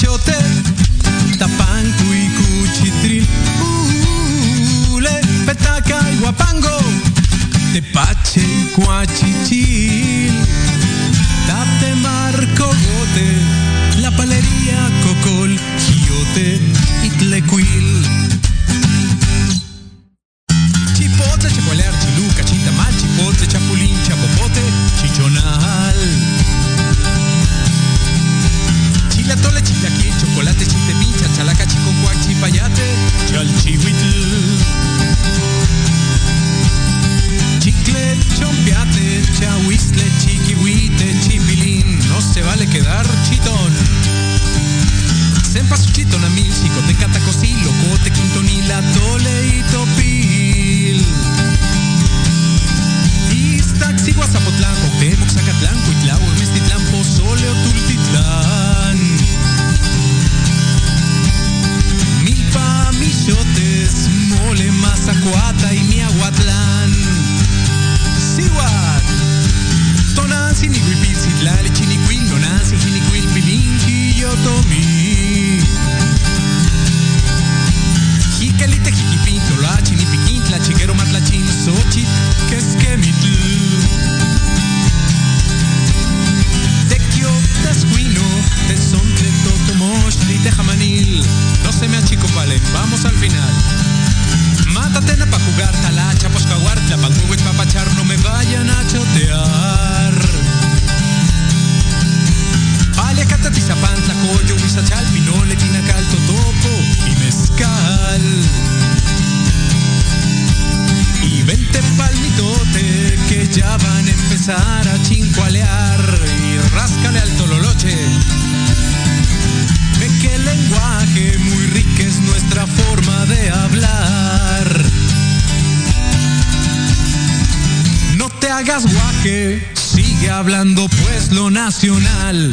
machote, tapanco y cuchitril, ule, petaca y guapango, ya van a empezar a chincualear y ráscale al tololoche. Ve que lenguaje muy rico es nuestra forma de hablar. No te hagas guaje, sigue hablando pues lo nacional.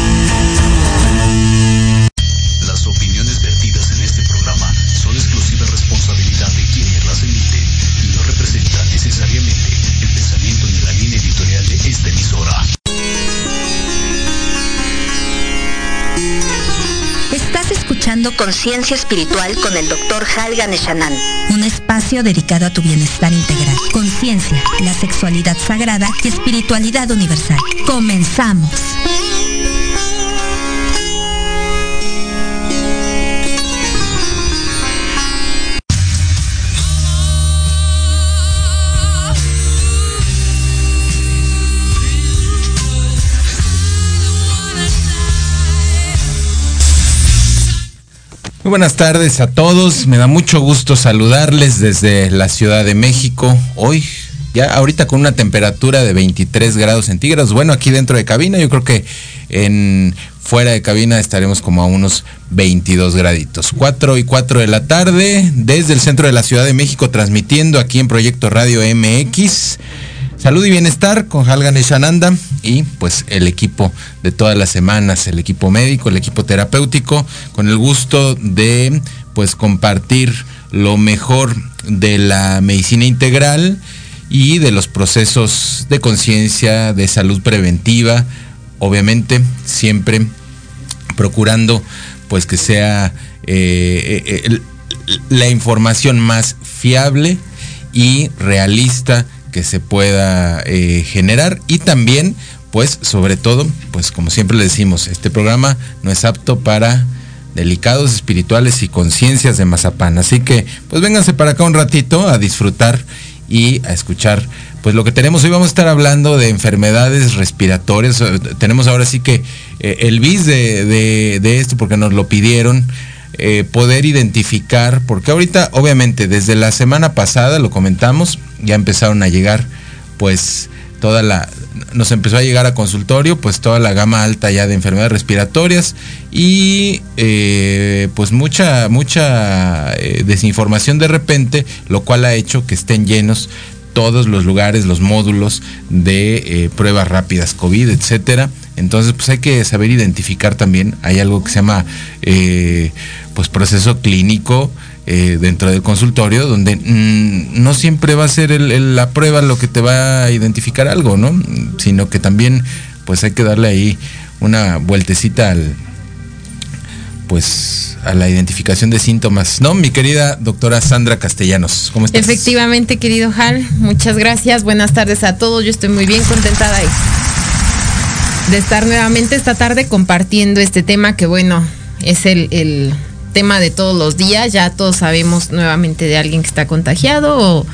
Conciencia Espiritual con el Dr. Halgan Eshanan. Un espacio dedicado a tu bienestar integral. Conciencia, la sexualidad sagrada y espiritualidad universal. Comenzamos. Muy buenas tardes a todos. Me da mucho gusto saludarles desde la Ciudad de México. Hoy, ya ahorita con una temperatura de 23 grados centígrados. Bueno, aquí dentro de cabina, yo creo que en fuera de cabina estaremos como a unos 22 graditos. 4 y 4 de la tarde, desde el centro de la Ciudad de México, transmitiendo aquí en Proyecto Radio MX. Salud y bienestar con Halgan Eshananda y pues el equipo de todas las semanas, el equipo médico, el equipo terapéutico, con el gusto de pues compartir lo mejor de la medicina integral y de los procesos de conciencia, de salud preventiva, obviamente siempre procurando pues que sea eh, eh, la información más fiable y realista que se pueda eh, generar. Y también pues sobre todo pues como siempre le decimos este programa no es apto para delicados espirituales y conciencias de mazapán. Así que pues vénganse para acá un ratito a disfrutar y a escuchar pues lo que tenemos. Hoy vamos a estar hablando de enfermedades respiratorias. Eh, tenemos ahora sí que eh, el bis de, de- de esto porque nos lo pidieron eh, poder identificar, porque ahorita obviamente desde la semana pasada lo comentamos, ya empezaron a llegar pues toda la nos empezó a llegar a consultorio pues toda la gama alta ya de enfermedades respiratorias y eh, pues mucha mucha eh, desinformación de repente lo cual ha hecho que estén llenos todos los lugares los módulos de pruebas rápidas covid etcétera entonces pues hay que saber identificar también hay algo que se llama pues proceso clínico eh, dentro del consultorio, donde mm, no siempre va a ser la prueba lo que te va a identificar algo, ¿no? Sino que también pues hay que darle ahí una vueltecita al pues a la identificación de síntomas, ¿no? Mi querida doctora Sandra Castellanos, ¿cómo estás? Efectivamente, querido Hal, muchas gracias, buenas tardes a todos, yo estoy muy bien contentada de, de estar nuevamente esta tarde compartiendo este tema que bueno, es el, el tema de todos los días. Ya todos sabemos nuevamente de alguien que está contagiado o,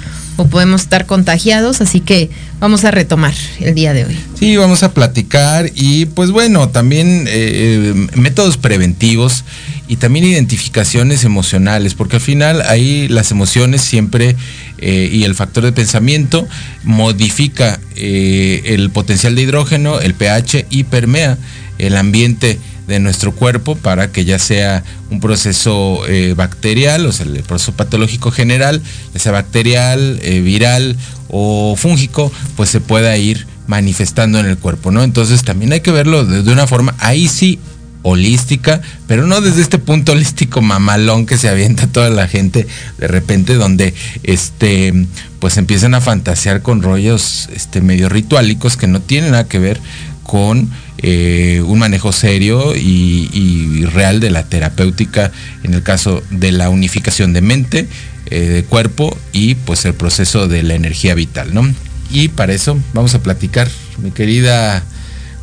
podemos estar contagiados, así que vamos a retomar el día de hoy. Sí, vamos a platicar y pues bueno, también eh, métodos preventivos y también identificaciones emocionales, porque al final ahí las emociones siempre eh, y el factor de pensamiento modifica eh, el potencial de hidrógeno, el pH y permea el ambiente de nuestro cuerpo para que ya sea un proceso eh, bacterial, o sea, el proceso patológico general, ya sea bacterial, eh, viral o fúngico, pues se pueda ir manifestando en el cuerpo, ¿no? Entonces también hay que verlo de, una forma, ahí sí, holística, pero no desde este punto holístico mamalón que se avienta toda la gente de repente, donde este, pues empiezan a fantasear con rollos este, medio rituálicos que no tienen nada que ver con eh, un manejo serio y, real de la terapéutica en el caso de la unificación de mente, eh, de cuerpo y pues el proceso de la energía vital, ¿no? Y para eso vamos a platicar, mi querida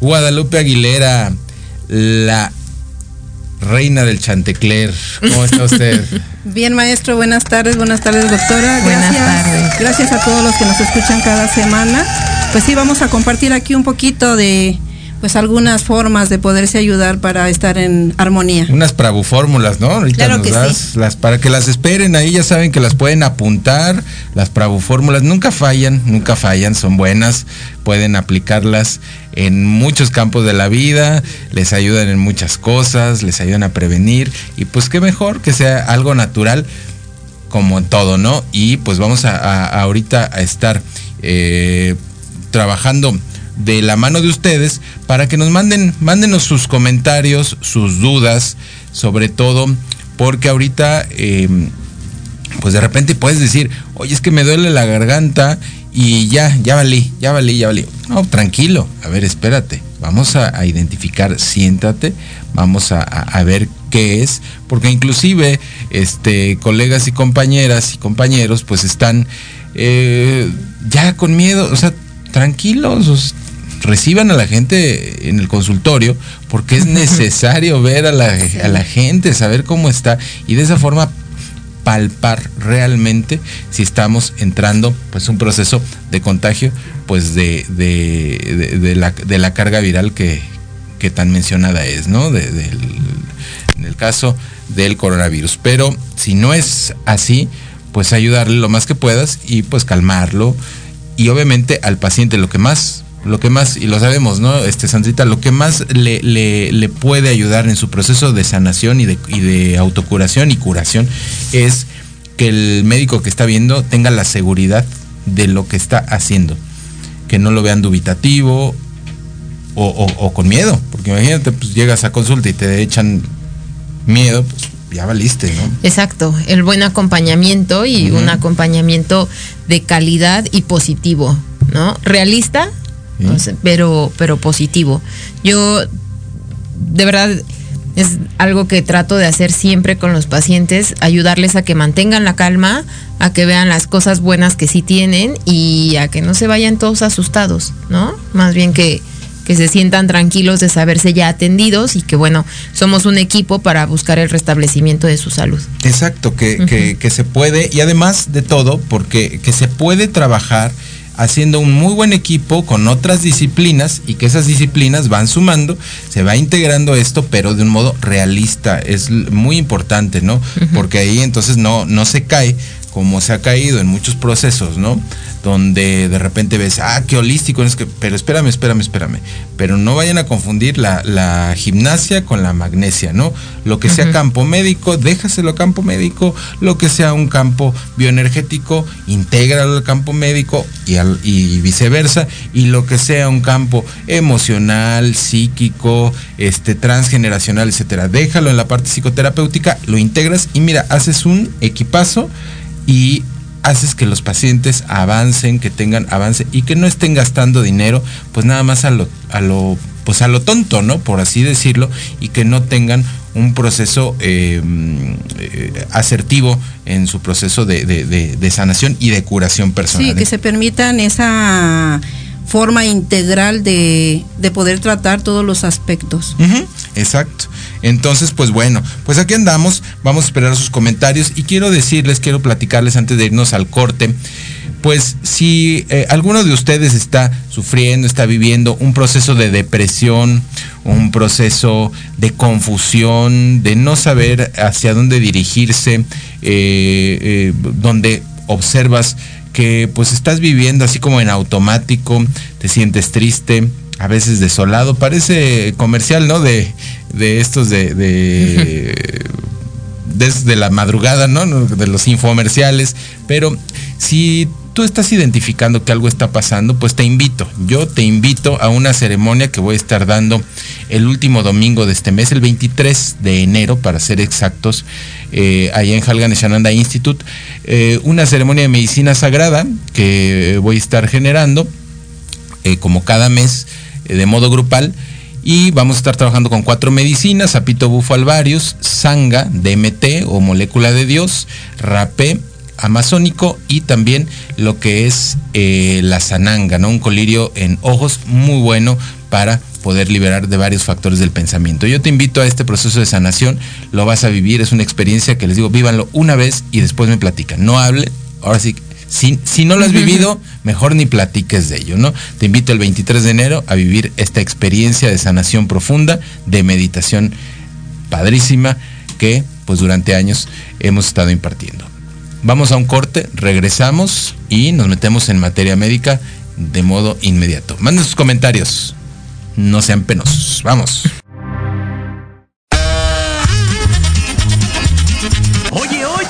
Guadalupe Aguilera, la reina del Chantecler. ¿Cómo está usted? Bien, maestro, buenas tardes, buenas tardes, doctora. Buenas tardes. Gracias a todos los que nos escuchan cada semana. Pues sí, vamos a compartir aquí un poquito de pues algunas formas de poderse ayudar para estar en armonía. Unas pravufórmulas, ¿no? Ahorita claro que sí. las para que las esperen ahí, ya saben que las pueden apuntar, las pravufórmulas nunca fallan, nunca fallan, son buenas, pueden aplicarlas en muchos campos de la vida, les ayudan en muchas cosas, les ayudan a prevenir y pues qué mejor que sea algo natural como en todo, ¿no? Y pues vamos a, ahorita a estar eh, trabajando de la mano de ustedes para que nos manden, mándenos sus comentarios, sus dudas, sobre todo porque ahorita, em, pues de repente puedes decir, oye, es que me duele la garganta y ya, ya valí, ya valí, ya valí. No, tranquilo, a ver, espérate, vamos a, identificar, siéntate, vamos a, ver qué es, porque inclusive este, colegas y compañeras y compañeros pues están eh, ya con miedo, o sea, tranquilos, reciban a la gente en el consultorio porque es necesario ver a la, gente, saber cómo está y de esa forma palpar realmente si estamos entrando pues un proceso de contagio pues de, de, la, carga viral que, tan mencionada es, ¿no? en el caso del coronavirus. Pero si no es así, pues ayudarle lo más que puedas y pues calmarlo. Y obviamente al paciente lo que más lo que más, y lo sabemos, ¿no? Este, Sandrita, lo que más le, le, puede ayudar en su proceso de sanación y de, y de autocuración y curación es que el médico que está viendo tenga la seguridad de lo que está haciendo. Que no lo vean dubitativo o, con miedo. Porque imagínate, pues llegas a consulta y te echan miedo, pues ya valiste, ¿no? Exacto, el buen acompañamiento y un acompañamiento de calidad y positivo, ¿no? Realista, pero, pero positivo. Yo, de verdad, es algo que trato de hacer siempre con los pacientes, ayudarles a que mantengan la calma, a que vean las cosas buenas que sí tienen y a que no se vayan todos asustados, ¿no? Más bien que, que se sientan tranquilos de saberse ya atendidos y que bueno, somos un equipo para buscar el restablecimiento de su salud. Exacto, que, que, que se puede, y además de todo, porque que se puede trabajar haciendo un muy buen equipo con otras disciplinas y que esas disciplinas van sumando, se va integrando esto, pero de un modo realista. Es muy importante, ¿no? Porque ahí entonces no, no se cae como se ha caído en muchos procesos, ¿no? Donde de repente ves, ah, qué holístico, es que, pero espérame, espérame, espérame. Pero no vayan a confundir la, gimnasia con la magnesia, ¿no? Lo que sea campo médico, déjaselo a campo médico, lo que sea un campo bioenergético, intégralo al campo médico y, y viceversa, y lo que sea un campo emocional, psíquico, este, transgeneracional, etcétera, déjalo en la parte psicoterapéutica, lo integras y mira, haces un equipazo y haces que los pacientes avancen, que tengan avance y que no estén gastando dinero, pues nada más a lo, a lo, pues a lo tonto, ¿no? Por así decirlo, y que no tengan un proceso eh, eh, asertivo en su proceso de, sanación y de curación personal. Sí, que se permitan esa forma integral de, poder tratar todos los aspectos. Exacto. Entonces, pues bueno, pues aquí andamos, vamos a esperar sus comentarios y quiero decirles, quiero platicarles antes de irnos al corte, pues si eh, alguno de ustedes está sufriendo, está viviendo un proceso de depresión, un proceso de confusión, de no saber hacia dónde dirigirse, eh, eh, donde observas que pues estás viviendo así como en automático, te sientes triste, a veces desolado, parece comercial, ¿no? De, de estos de, de desde la madrugada, ¿no? De los infomerciales, pero si tú estás identificando que algo está pasando, pues te invito, yo te invito a una ceremonia que voy a estar dando el último domingo de este mes, el 23 de enero, para ser exactos, eh, allá en Halgan Institute, eh, una ceremonia de medicina sagrada que voy a estar generando, eh, como cada mes, de modo grupal, y vamos a estar trabajando con cuatro medicinas, apito bufo alvarius, sanga, DMT o molécula de Dios, rapé, amazónico y también lo que es eh, la sananga, ¿no? Un colirio en ojos muy bueno para poder liberar de varios factores del pensamiento. Yo te invito a este proceso de sanación, lo vas a vivir, es una experiencia que les digo, vívanlo una vez y después me platican. No hable, ahora sí, si, si no lo has vivido, mejor ni platiques de ello, ¿no? Te invito el 23 de enero a vivir esta experiencia de sanación profunda, de meditación padrísima que pues durante años hemos estado impartiendo. Vamos a un corte, regresamos y nos metemos en materia médica de modo inmediato. Manden sus comentarios. No sean penosos. Vamos.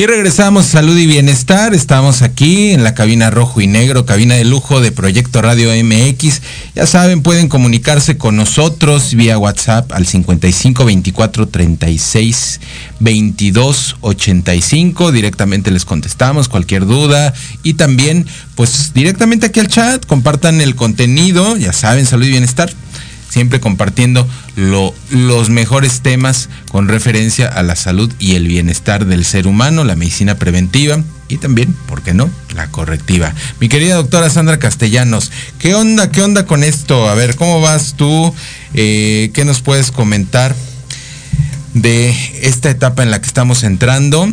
Y regresamos, salud y bienestar. Estamos aquí en la cabina rojo y negro, cabina de lujo de Proyecto Radio MX. Ya saben, pueden comunicarse con nosotros vía WhatsApp al 55 24 36 22 85. Directamente les contestamos cualquier duda. Y también, pues directamente aquí al chat, compartan el contenido. Ya saben, salud y bienestar siempre compartiendo los mejores temas con referencia a la salud y el bienestar del ser humano, la medicina preventiva y también, ¿por qué no?, la correctiva. Mi querida doctora Sandra Castellanos, ¿qué onda, qué onda con esto? A ver, ¿cómo vas tú? Eh, ¿Qué nos puedes comentar de esta etapa en la que estamos entrando?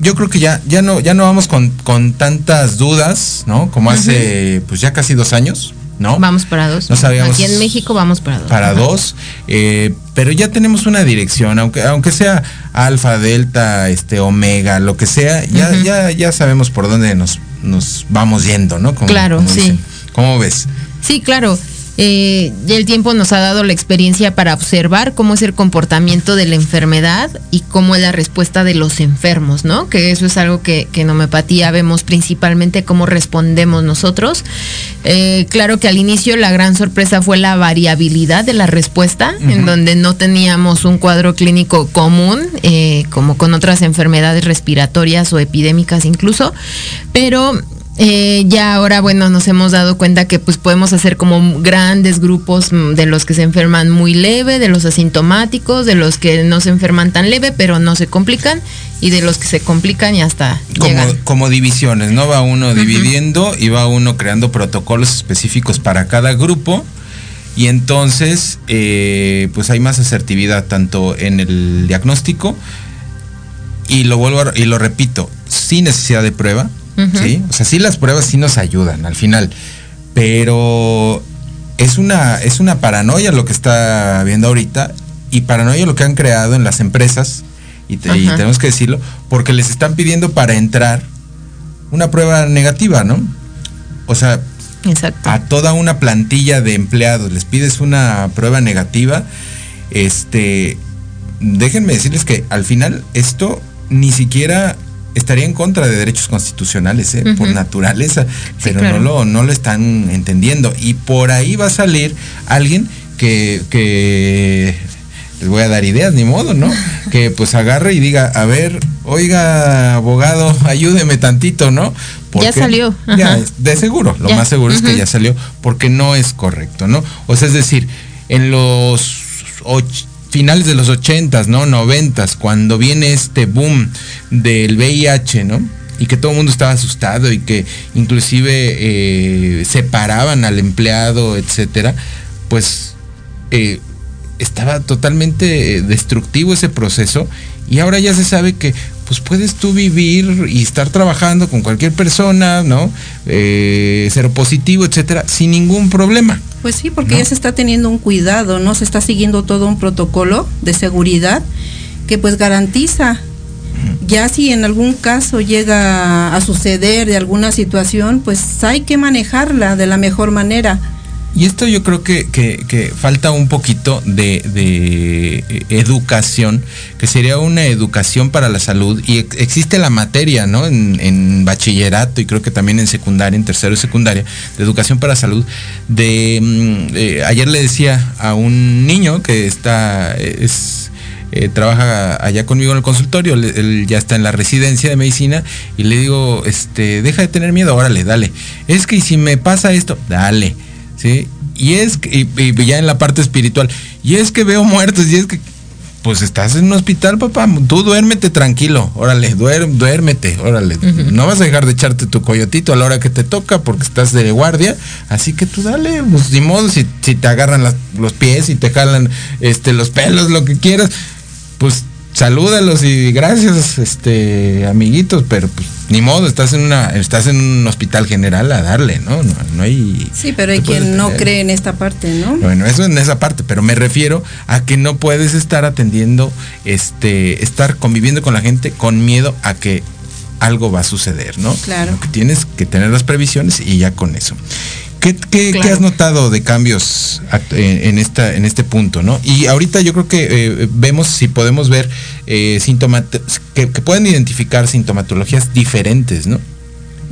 yo creo que ya, ya no, ya no vamos con, tantas dudas, ¿no? Como hace pues ya casi dos años. ¿No? Vamos para dos. No sabíamos. Aquí en México vamos para dos. Para dos. Eh, pero ya tenemos una dirección, aunque, aunque sea alfa, delta, este, omega, lo que sea, ya, ya, ya sabemos por dónde nos, nos vamos yendo, ¿no? claro, sí. ¿Cómo ves? Sí, claro eh, el tiempo nos ha dado la experiencia para observar cómo es el comportamiento de la enfermedad y cómo es la respuesta de los enfermos, ¿no? Que eso es algo que, en homeopatía vemos principalmente cómo respondemos nosotros. Eh, claro que al inicio la gran sorpresa fue la variabilidad de la respuesta, en donde no teníamos un cuadro clínico común, eh, como con otras enfermedades respiratorias o epidémicas incluso, pero eh, ya ahora, bueno, nos hemos dado cuenta que pues podemos hacer como grandes grupos mm, de los que se enferman muy leve, de los asintomáticos, de los que no se enferman tan leve, pero no se complican, y de los que se complican y hasta como, como divisiones, ¿no? Va uno dividiendo y va uno creando protocolos específicos para cada grupo. Y entonces, eh, pues hay más asertividad tanto en el diagnóstico, y lo vuelvo y lo repito, sin necesidad de prueba, ¿sí? O sea, sí las pruebas sí nos ayudan al final, pero es una, es una paranoia lo que está viendo ahorita y paranoia lo que han creado en las empresas, y, tenemos que decirlo, porque les están pidiendo para entrar una prueba negativa, ¿no? O sea, a toda una plantilla de empleados les pides una prueba negativa, este, déjenme decirles que al final esto ni siquiera estaría en contra de derechos constitucionales, ¿eh? por naturaleza, pero no, lo, no lo están entendiendo. Y por ahí va a salir alguien que, que les voy a dar ideas, ni modo, ¿no? que pues agarre y diga, a ver, oiga, abogado, ayúdeme tantito, ¿no? ya salió. Ya, de seguro, lo más seguro es que ya salió, porque no es correcto, ¿no? O sea, es decir, en los finales de los ochentas, ¿no? Noventas, cuando viene este boom del VIH, ¿no? Y que todo el mundo estaba asustado y que inclusive eh, separaban al empleado, etcétera, pues eh, estaba totalmente destructivo ese proceso y ahora ya se sabe que pues puedes tú vivir y estar trabajando con cualquier persona, ¿no? Eh, ser positivo, etcétera, sin ningún problema. Pues sí, porque ya se está teniendo un cuidado, ¿no? Se está siguiendo todo un protocolo de seguridad que pues garantiza. Ya si en algún caso llega a suceder de alguna situación, pues hay que manejarla de la mejor manera y esto yo creo que, falta un poquito de, educación, que sería una educación para la salud. Y existe la materia, ¿no? En, bachillerato y creo que también en secundaria, en tercero y secundaria, de educación para salud. De, mm, ayer le decía a un niño que está, es, eh, trabaja allá conmigo en el consultorio, él ya está en la residencia de medicina y le digo, este, deja de tener miedo, órale, dale. Es que si me pasa esto, dale ¿sí? Y es que, y, ya en la parte espiritual, y es que veo muertos, y es que, pues estás en un hospital, papá, tú duérmete tranquilo, órale, duérmete, órale. No vas a dejar de echarte tu coyotito a la hora que te toca porque estás de guardia, así que tú dale, pues ni modo, si, si te agarran los pies y te jalan este, los pelos, lo que quieras, pues salúdalos y gracias, este, amiguitos, pero pues ni modo, estás en una, estás en un hospital general a darle, ¿no? No, hay. Sí, pero hay quien no cree en esta parte, ¿no? Bueno, eso en esa parte, pero me refiero a que no puedes estar atendiendo, este, estar conviviendo con la gente con miedo a que algo va a suceder, ¿no? Claro. que tienes que tener las previsiones y ya con eso. ¿Qué, qué- qué Claro. has notado de cambios act- en, esta, en este punto, no? Y ahorita yo creo que eh, vemos si podemos ver eh, síntomas que, que pueden identificar sintomatologías diferentes, ¿no?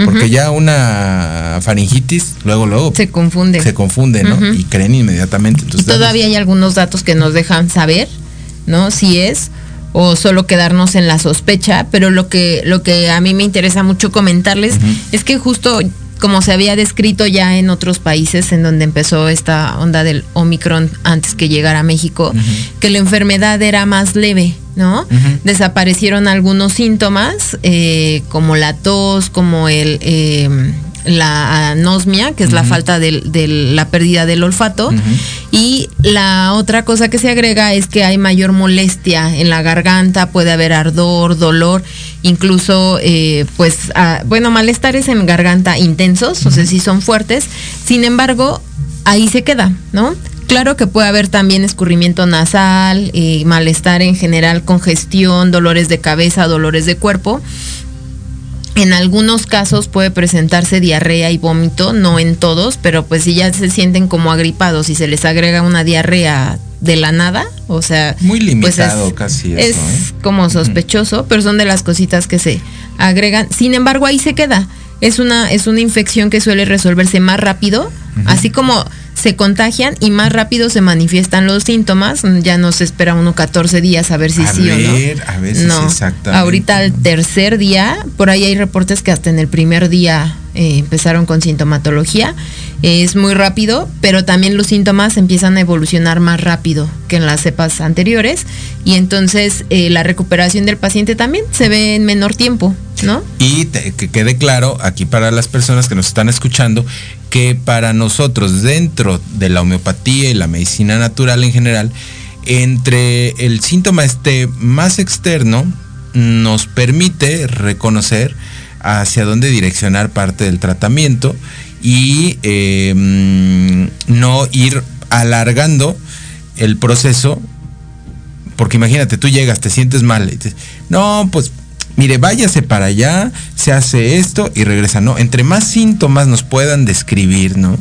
Porque ya una faringitis, luego, luego Se confunde. se confunde, ¿no? Y creen inmediatamente. Y todavía hay algunos datos que nos dejan saber, ¿no? Si es o solo quedarnos en la sospecha, pero lo que lo que a mí me interesa mucho comentarles es que justo como se había descrito ya en otros países en donde empezó esta onda del Omicron antes que llegara a México, que la enfermedad era más leve, ¿no? Desaparecieron algunos síntomas, eh, como la tos, como el eh, la anosmia, que es la falta de, la pérdida del olfato. Y la otra cosa que se agrega es que hay mayor molestia en la garganta, puede haber ardor, dolor, incluso, eh, pues, ah, bueno, malestares en garganta intensos, o sea, sí son fuertes. Sin embargo, ahí se queda, ¿no? Claro que puede haber también escurrimiento nasal, eh, malestar en general, congestión, dolores de cabeza, dolores de cuerpo. En algunos casos puede presentarse diarrea y vómito, no en todos, pero pues si ya se sienten como agripados y se les agrega una diarrea de la nada, o sea, Muy pues limitado es, casi es eso, ¿eh? como sospechoso, pero son de las cositas que se agregan. Sin embargo, ahí se queda. Es una es una infección que suele resolverse más rápido, así como se contagian y más rápido se manifiestan los síntomas. Ya no se espera uno 14 días a ver si A sí o no. ver, a veces no. exactamente. Ahorita al tercer día, por ahí hay reportes que hasta en el primer día eh, empezaron con sintomatología. Es muy rápido, pero también los síntomas empiezan a evolucionar más rápido que en las cepas anteriores y entonces eh, la recuperación del paciente también se ve en menor tiempo, ¿no? Y te- que quede claro aquí para las personas que nos están escuchando que para nosotros dentro de la homeopatía y la medicina natural en general, entre el síntoma este más externo nos permite reconocer hacia dónde direccionar parte del tratamiento y eh, mm, no ir alargando el proceso porque imagínate, tú llegas, te sientes mal. y te- no, pues, mire, váyase para allá, se hace esto y regresa. No, entre más síntomas nos puedan describir, ¿no?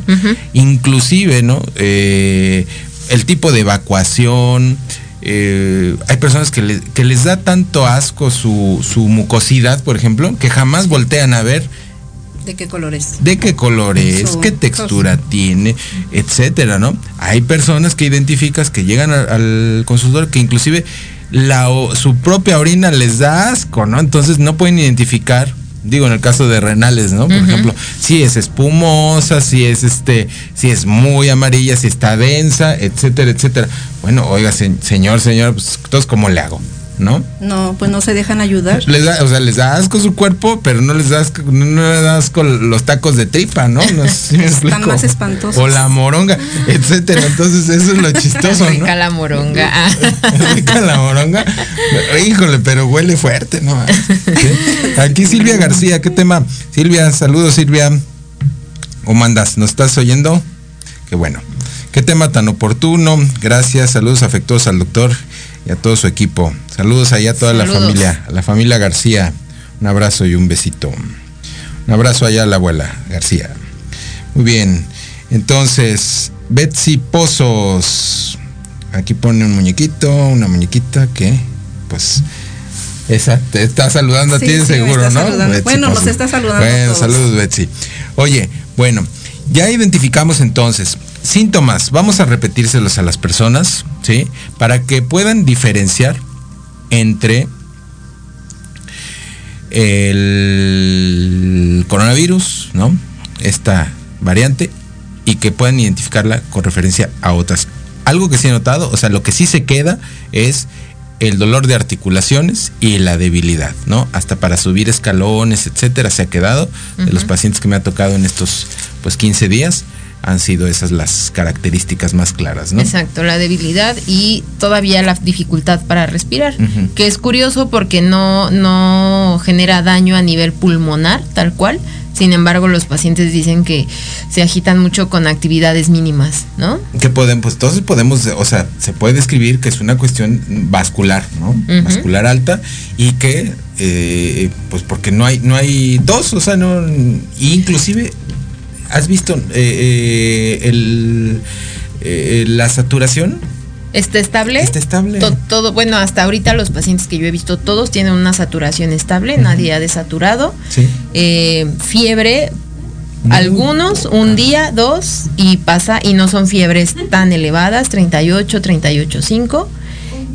Inclusive, ¿no? Eh, el tipo de evacuación. eh, hay personas que, le- que les da tanto asco su, su mucosidad, por ejemplo, que jamás voltean a ver ¿De qué color es? de qué color es, qué textura tiene, etcétera, ¿no? Hay personas que identificas que llegan a- al consultor que inclusive la, o- su propia orina les da asco, ¿no? Entonces no pueden identificar, digo en el caso de renales, ¿no? Por ejemplo, si es espumosa, si es este, si es muy amarilla, si está densa, etcétera, etcétera. Bueno, oiga, se- señor, señor, pues entonces cómo le hago, ¿no? No, pues no se dejan ayudar. Les da, o sea, les da asco su cuerpo, pero no les da asco, no, no les da asco los tacos de tripa, ¿no? No sé si Están explico. más espantosos. O la moronga, etcétera. Entonces, eso es lo chistoso, ¿no? Rica la moronga. Rica la moronga. Híjole, pero huele fuerte, ¿no? Sí. Aquí Silvia García, ¿qué tema? Silvia, saludos Silvia. ¿Cómo andas? ¿Nos estás oyendo? Qué bueno. Qué tema tan oportuno. Gracias, saludos afectuosos al doctor y a todo su equipo. Saludos allá a toda la familia, a la familia García. Un abrazo y un besito. Un abrazo allá a la abuela García. Muy bien. Entonces, Betsy Pozos. Aquí pone un muñequito, una muñequita que, pues, esa te está saludando Sí, a ti sí, seguro, ¿no? Bueno, nos está saludando Bueno, todos. saludos, Betsy. Oye, bueno, ya identificamos entonces síntomas. Vamos a repetírselos a las personas, ¿sí? Para que puedan diferenciar entre el coronavirus, ¿no? Esta variante y que puedan identificarla con referencia a otras. Algo que sí he notado, o sea, lo que sí se queda es el dolor de articulaciones y la debilidad, ¿no? Hasta para subir escalones, etcétera, se ha quedado. De los pacientes que me ha tocado en estos pues 15 días han sido esas las características más claras, ¿no? Exacto, la debilidad y todavía la dificultad para respirar, que es curioso porque no, no genera daño a nivel pulmonar, tal cual. Sin embargo, los pacientes dicen que se agitan mucho con actividades mínimas, ¿no? que pueden, pues entonces podemos, o sea, se puede describir que es una cuestión vascular, ¿no? Vascular alta y que, eh, pues porque no hay, no hay dos, o sea, no, inclusive ¿Has visto eh, eh, el, eh, la saturación? ¿Está estable? Está estable. To- todo, bueno, hasta ahorita los pacientes que yo he visto, todos tienen una saturación estable, nadie ha desaturado. Sí. Fiebre, Muy algunos, un día, dos, y pasa, y no son fiebres tan elevadas, 38, 38,5,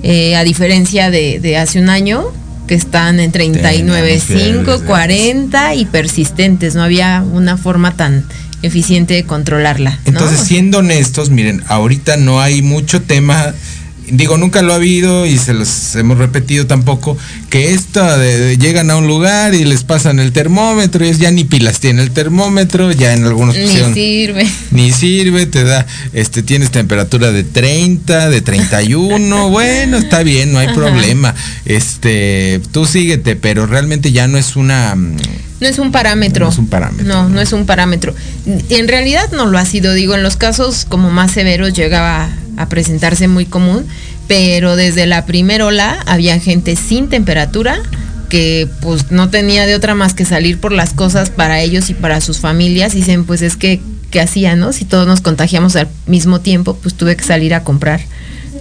eh, a diferencia de, de hace un año, que están en Teníamos fiebres 39,5, de 40 y persistentes, no había una forma tan eficiente de controlarla. Entonces, siendo honestos, miren, ahorita no hay mucho tema. Digo, nunca lo ha habido y se los hemos repetido tampoco, que esto de, de llegan a un lugar y les pasan el termómetro y es ya ni pilas tiene el termómetro, ya en algunos Ni sirve. ni sirve, te da, este, tienes temperatura de 30, de 31, bueno, está bien, no hay Ajá. problema. Este, tú síguete, pero realmente ya no es una, mm, No es un parámetro. No es un parámetro, No, no es un parámetro. En realidad no lo ha sido, digo, en los casos como más severos llegaba a presentarse muy común, pero desde la primera ola había gente sin temperatura que pues no tenía de otra más que salir por las cosas para ellos y para sus familias y dicen pues es que ¿qué hacían, no? Si todos nos contagiamos al mismo tiempo, pues tuve que salir a comprar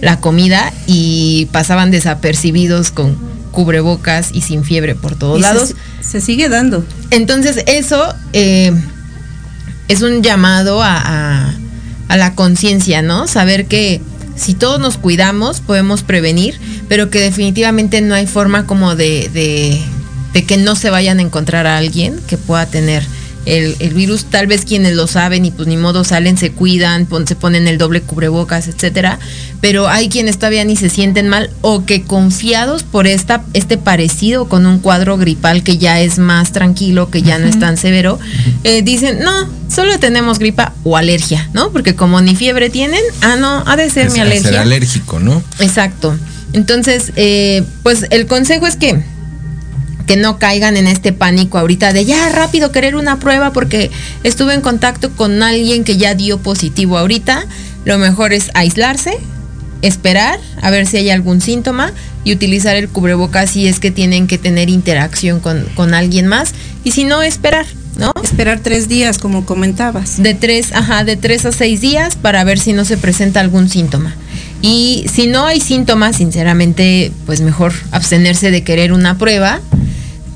la comida y pasaban desapercibidos con cubrebocas y sin fiebre por todos Y se- lados. Se, sigue dando. Entonces eso eh, es un llamado a, a- a la conciencia, ¿no? Saber que si todos nos cuidamos podemos prevenir, pero que definitivamente no hay forma como de, de- de que no se vayan a encontrar a alguien que pueda tener el, el virus. Tal vez quienes lo saben y pues ni modo salen, se cuidan, pon- se ponen el doble cubrebocas, etcétera. Pero hay quienes todavía ni se sienten mal o que confiados por esta, este parecido con un cuadro gripal que ya es más tranquilo, que ya no es tan severo, eh, dicen, no, solo tenemos gripa o alergia, ¿no? Porque como ni fiebre tienen, ah, no, ha de ser es- mi ser alergia. alérgico, ¿no? Exacto. Entonces, eh, pues el consejo es que que no caigan en este pánico ahorita de ya rápido querer una prueba porque estuve en contacto con alguien que ya dio positivo ahorita. Lo mejor es aislarse, esperar a ver si hay algún síntoma y utilizar el cubrebocas si es que tienen que tener interacción con, con alguien más y si no esperar, ¿no? Esperar tres días, como comentabas. De tres, ajá, de tres a seis días para ver si no se presenta algún síntoma. Y si no hay síntomas, sinceramente, pues mejor abstenerse de querer una prueba.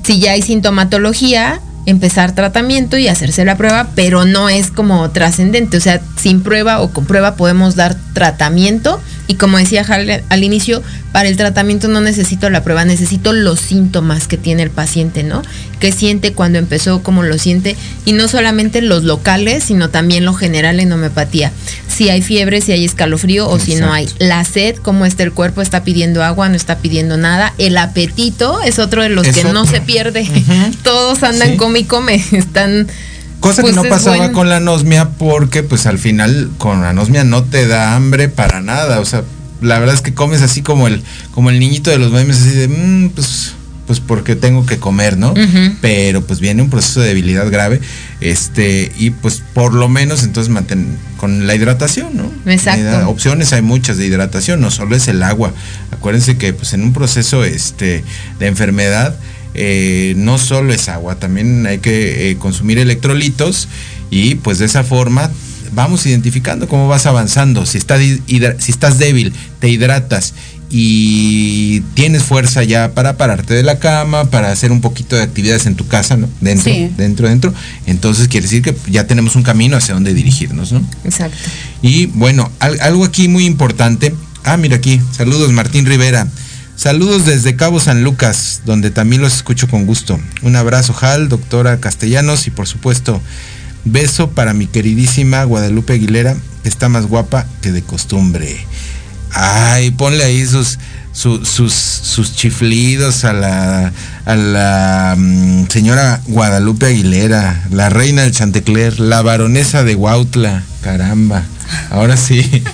Si ya hay sintomatología, empezar tratamiento y hacerse la prueba, pero no es como trascendente. O sea, sin prueba o con prueba podemos dar tratamiento. Y como decía Harley al inicio, para el tratamiento no necesito la prueba, necesito los síntomas que tiene el paciente, ¿no? ¿Qué siente cuando empezó, cómo lo siente? Y no solamente los locales, sino también lo general en homeopatía. Si hay fiebre, si hay escalofrío o si no hay. La sed, cómo está el cuerpo, está pidiendo agua, no está pidiendo nada. El apetito es otro de los Es que no se pierde. Todos andan Sí. come y come. Están. Cosa Pues que no es pasaba con la anosmia porque pues al final con la anosmia no te da hambre para nada. O sea, la verdad es que comes así como el, como el niñito de los memes, así de, "Mm, pues, pues porque tengo que comer, ¿no? Pero pues viene un proceso de debilidad grave, este, y pues por lo menos entonces mantén con la hidratación, ¿no? Exacto. Opciones hay muchas de hidratación, no solo es el agua. Acuérdense que pues en un proceso este, de enfermedad, eh, no solo es agua, también hay que eh, consumir electrolitos y pues de esa forma vamos identificando cómo vas avanzando. Si, si estás débil, te hidratas y tienes fuerza ya para pararte de la cama, para hacer un poquito de actividades en tu casa, ¿no? Dentro, Sí. dentro, dentro. Entonces quiere decir que ya tenemos un camino hacia donde dirigirnos, ¿no? Exacto. Y bueno, al- algo aquí muy importante. Ah, mira aquí. Saludos, Martín Rivera. Saludos desde Cabo San Lucas, donde también los escucho con gusto. Un abrazo, Hal, doctora Castellanos, y por supuesto, beso para mi queridísima Guadalupe Aguilera, que está más guapa que de costumbre. Ay, ponle ahí sus, su- sus, sus chiflidos a la, a la mm, señora Guadalupe Aguilera, la reina del Chantecler, la baronesa de Huautla. Caramba, ahora sí.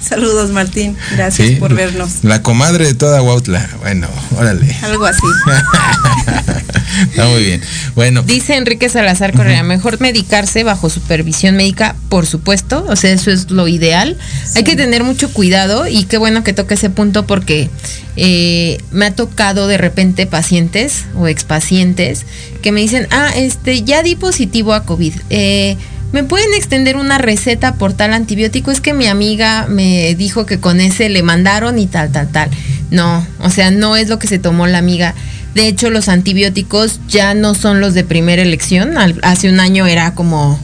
Saludos, Martín. Gracias Sí, por vernos. La comadre de toda Huautla. Bueno, órale. Algo así. Está muy bien. Bueno, Dice Enrique Salazar Correa, mejor medicarse bajo supervisión médica, por supuesto, o sea, eso es lo ideal. Hay que tener mucho cuidado y qué bueno que toque ese punto porque eh, me ha tocado de repente pacientes o expacientes que me dicen, ah, este, ya di positivo a COVID. Eh, ¿me pueden extender una receta por tal antibiótico? Es que mi amiga me dijo que con ese le mandaron y tal, tal, tal. No, o sea, no es lo que se tomó la amiga. De hecho, los antibióticos ya no son los de primera elección. hace un año era como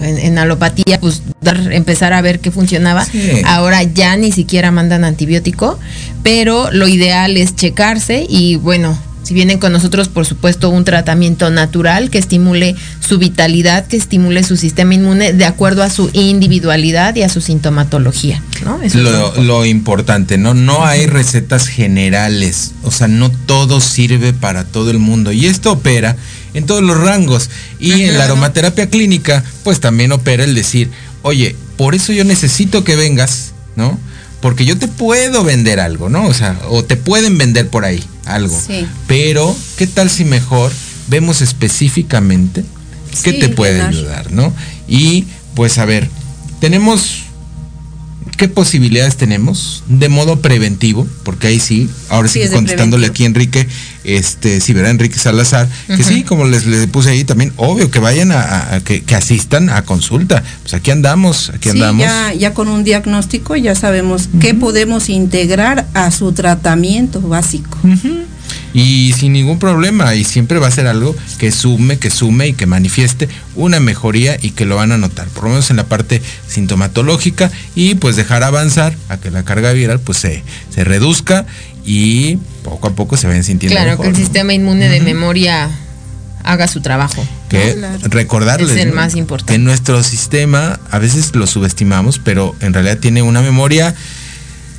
en, alopatía, pues dar, empezar a ver qué funcionaba. Ahora ya ni siquiera mandan antibiótico, pero lo ideal es checarse y bueno, si vienen con nosotros, por supuesto, un tratamiento natural que estimule su vitalidad, que estimule su sistema inmune de acuerdo a su individualidad y a su sintomatología. ¿no? lo, lo, importante, ¿no? No hay recetas generales, o sea, no todo sirve para todo el mundo. Y esto opera en todos los rangos. Y en la aromaterapia clínica, pues también opera el decir, oye, por eso yo necesito que vengas, ¿no? Porque yo te puedo vender algo, ¿no? O sea, o te pueden vender por ahí algo. Sí. Pero, ¿qué tal si mejor vemos específicamente qué te puede ayudar, ¿no? Y pues a ver, tenemos ¿qué posibilidades tenemos de modo preventivo? Porque ahí sí, ahora sí, contestándole aquí Enrique, este, verá Enrique Salazar, que sí, como les, puse ahí también, obvio que vayan a, que, asistan a consulta. Pues aquí andamos, aquí andamos. Ya, ya con un diagnóstico ya sabemos qué podemos integrar a su tratamiento básico y sin ningún problema y siempre va a ser algo que sume, que sume y que manifieste una mejoría y que lo van a notar, por lo menos en la parte sintomatológica y pues dejar avanzar a que la carga viral pues se, se reduzca y poco a poco se vayan sintiendo claro, que el sistema inmune de memoria haga su trabajo. Que recordarles el más importante. que nuestro sistema a veces lo subestimamos, pero en realidad tiene una memoria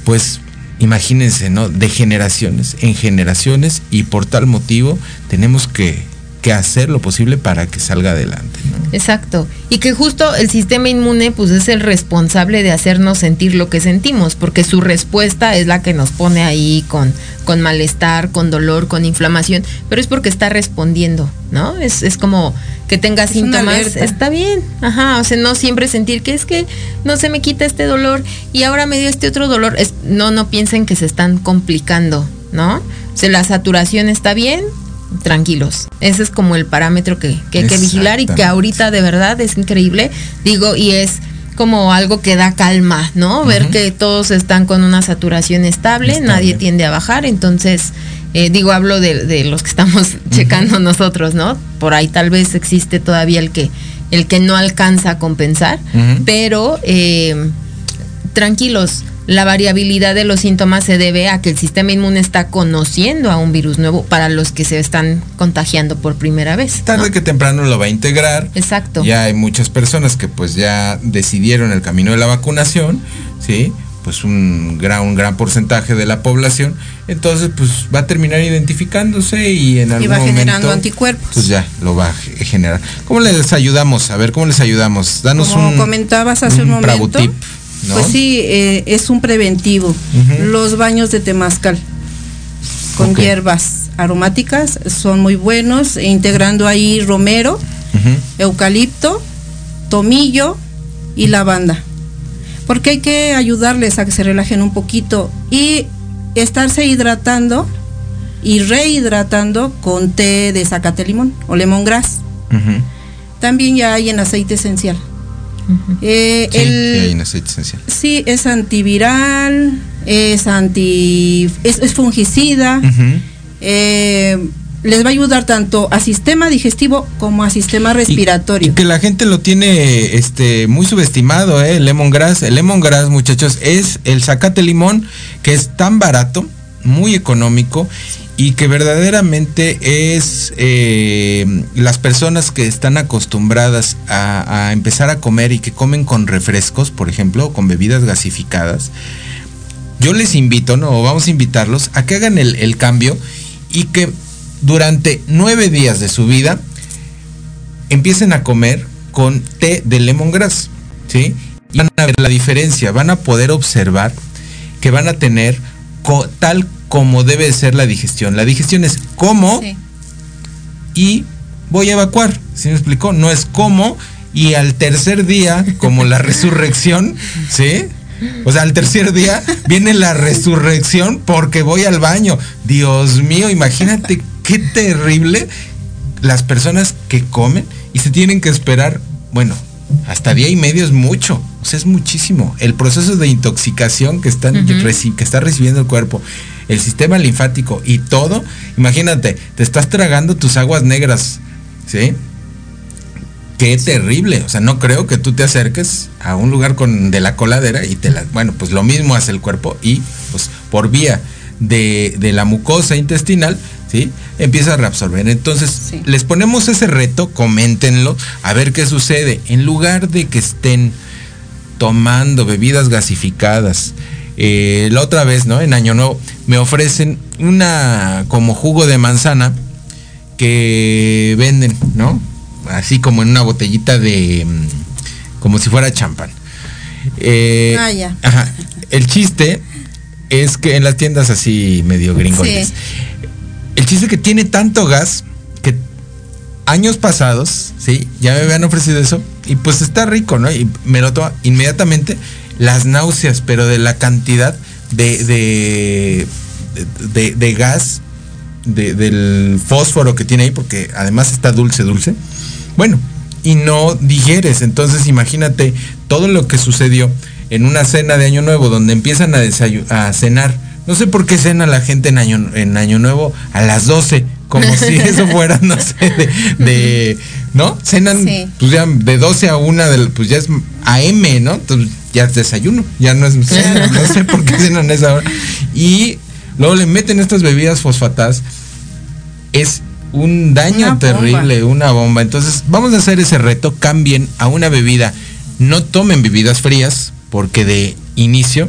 pues imagínense, ¿no? De generaciones en generaciones y por tal motivo tenemos que, que hacer lo posible para que salga adelante. Exacto. Y que justo el sistema inmune pues es el responsable de hacernos sentir lo que sentimos, porque su respuesta es la que nos pone ahí con, con malestar, con dolor, con inflamación, pero es porque está respondiendo, ¿no? Es, es como que tenga síntomas, está bien, ajá, o sea, no siempre sentir que es que no se me quita este dolor y ahora me dio este otro dolor, es, no, no piensen que se están complicando, ¿no? O sea, la saturación está bien, tranquilos. Ese es como el parámetro que, hay que vigilar y que ahorita de verdad es increíble. Digo, y es como algo que da calma, ¿no? Ver que todos están con una saturación estable, nadie tiende a bajar, entonces, eh, digo, hablo de, los que estamos checando nosotros, ¿no? Por ahí tal vez existe todavía el que, el que no alcanza a compensar, pero eh, tranquilos, la variabilidad de los síntomas se debe a que el sistema inmune está conociendo a un virus nuevo para los que se están contagiando por primera vez. Tarde que temprano lo va a integrar. Exacto. Ya hay muchas personas que pues ya decidieron el camino de la vacunación, ¿sí? Pues un gran, un gran porcentaje de la población. Entonces, pues va a terminar identificándose y en algún y va generando anticuerpos. Pues ya lo va a generar. ¿Cómo les ayudamos? A ver, ¿cómo les ayudamos? Danos Como comentabas hace un, momento. Pues sí, eh, es un preventivo. Los baños de temazcal con hierbas aromáticas son muy buenos, integrando ahí romero, eucalipto, tomillo y lavanda. Porque hay que ayudarles a que se relajen un poquito y estarse hidratando y rehidratando con té de zacate limón o lemongrass. También ya hay en aceite esencial. Eh, el, Sí, es antiviral, es anti, es, fungicida. Eh, les va a ayudar tanto a sistema digestivo como a sistema respiratorio. Y, que la gente lo tiene este muy subestimado, ¿eh? el lemongrass. El lemongrass, muchachos, es el zacate limón que es tan barato, muy económico y que verdaderamente es eh, las personas que están acostumbradas a, empezar a comer y que comen con refrescos, por ejemplo, con bebidas gasificadas, yo les invito, no, vamos a invitarlos a que hagan el, cambio y que durante nueve días de su vida empiecen a comer con té de lemongrass, ¿sí? Van a ver la diferencia, van a poder observar que van a tener tal como debe ser la digestión. La digestión es cómo y voy a evacuar. ¿Sí me explicó? No es cómo y al tercer día, como la resurrección, ¿sí? O sea, al tercer día viene la resurrección porque voy al baño. Dios mío, imagínate qué terrible las personas que comen y se tienen que esperar, bueno, hasta día y medio es mucho, o sea, es muchísimo. El proceso de intoxicación que, están, que está recibiendo el cuerpo, el sistema linfático y todo, imagínate, te estás tragando tus aguas negras, ¿sí? Qué terrible, o sea, no creo que tú te acerques a un lugar con de la coladera y te la, bueno, pues lo mismo hace el cuerpo y pues por vía de, de la mucosa intestinal, ¿sí? Empieza a reabsorber. Entonces, les ponemos ese reto, coméntenlo, a ver qué sucede. En lugar de que estén tomando bebidas gasificadas, eh, la otra vez, ¿no? En Año Nuevo, me ofrecen una como jugo de manzana que venden, ¿no? Así como en una botellita de. Mm, como si fuera champán. Eh, ah, ya. Ajá. El chiste es que en las tiendas así medio gringones. El chiste es que tiene tanto gas que años pasados, sí, ya me habían ofrecido eso y pues está rico, ¿no? Y me lo tomo inmediatamente las náuseas, pero de la cantidad de, de, de, gas, del fósforo que tiene ahí, porque además está dulce, dulce. Bueno, y no digieres. Entonces imagínate todo lo que sucedió en una cena de Año Nuevo, donde empiezan a, a cenar. No sé por qué cena la gente en Año, en año Nuevo a las 12, como si eso fuera, no sé, de, ¿no? Cenan, pues ya de 12 a 1, pues ya es AM, ¿no? Entonces ya es desayuno, ya no es cena, no sé por qué cenan esa hora. Y luego le meten estas bebidas fosfatadas. Es un daño terrible, una bomba. Entonces, vamos a hacer ese reto, cambien a una bebida. No tomen bebidas frías, porque de inicio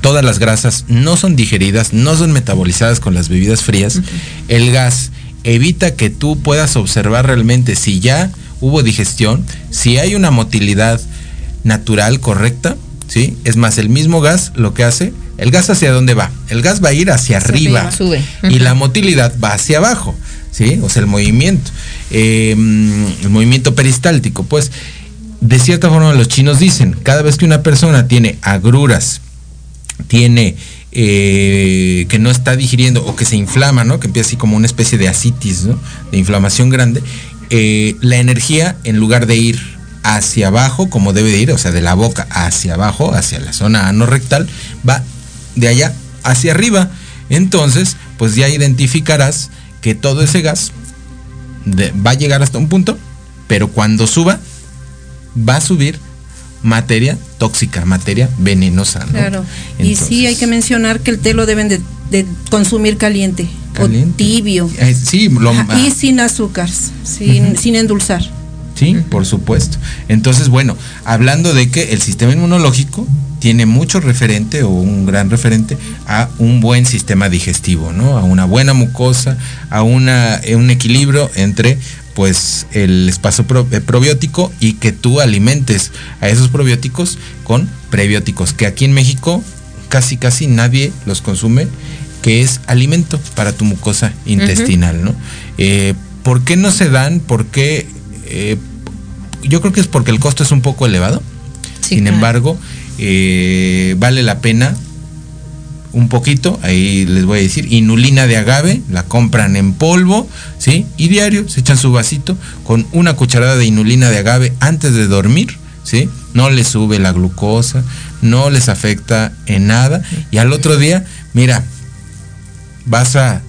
todas las grasas no son digeridas, no son metabolizadas con las bebidas frías. El gas evita que tú puedas observar realmente si ya hubo digestión, si hay una motilidad natural correcta, ¿sí? Es más, el mismo gas lo que hace, el gas hacia dónde va? El gas va a ir hacia arriba sube. y la motilidad va hacia abajo, ¿sí? O sea, el movimiento, em, el movimiento peristáltico, pues de cierta forma los chinos dicen, cada vez que una persona tiene agruras, tiene eh, que no está digiriendo o que se inflama, ¿no? Que empieza así como una especie de asitis, ¿no? De inflamación grande, eh, la energía en lugar de ir hacia abajo, como debe de ir, o sea, de la boca hacia abajo, hacia la zona anorrectal, va de allá hacia arriba. Entonces, pues ya identificarás que todo ese gas va a llegar hasta un punto, pero cuando suba, va a subir materia tóxica, materia venenosa. ¿no? Claro. y sí, hay que mencionar que el té lo deben de, consumir caliente, o tibio. Eh, sí, lo, y sin azúcar, sin, sin endulzar. Sí, por supuesto. Entonces, bueno, hablando de que el sistema inmunológico tiene mucho referente o un gran referente a un buen sistema digestivo, ¿no? A una buena mucosa, a una, un equilibrio entre pues el espacio eh, probiótico y que tú alimentes a esos probióticos con prebióticos, que aquí en México casi casi nadie los consume, que es alimento para tu mucosa intestinal, ¿no? Eh, ¿Por qué no se dan? ¿Por qué? Eh, yo creo que es porque el costo es un poco elevado. Sin embargo, vale la pena un poquito, ahí les voy a decir, inulina de agave, la compran en polvo, ¿sí? Y diario se echan su vasito con una cucharada de inulina de agave antes de dormir, ¿sí? No les sube la glucosa, no les afecta en nada. Y al otro día, mira, vas a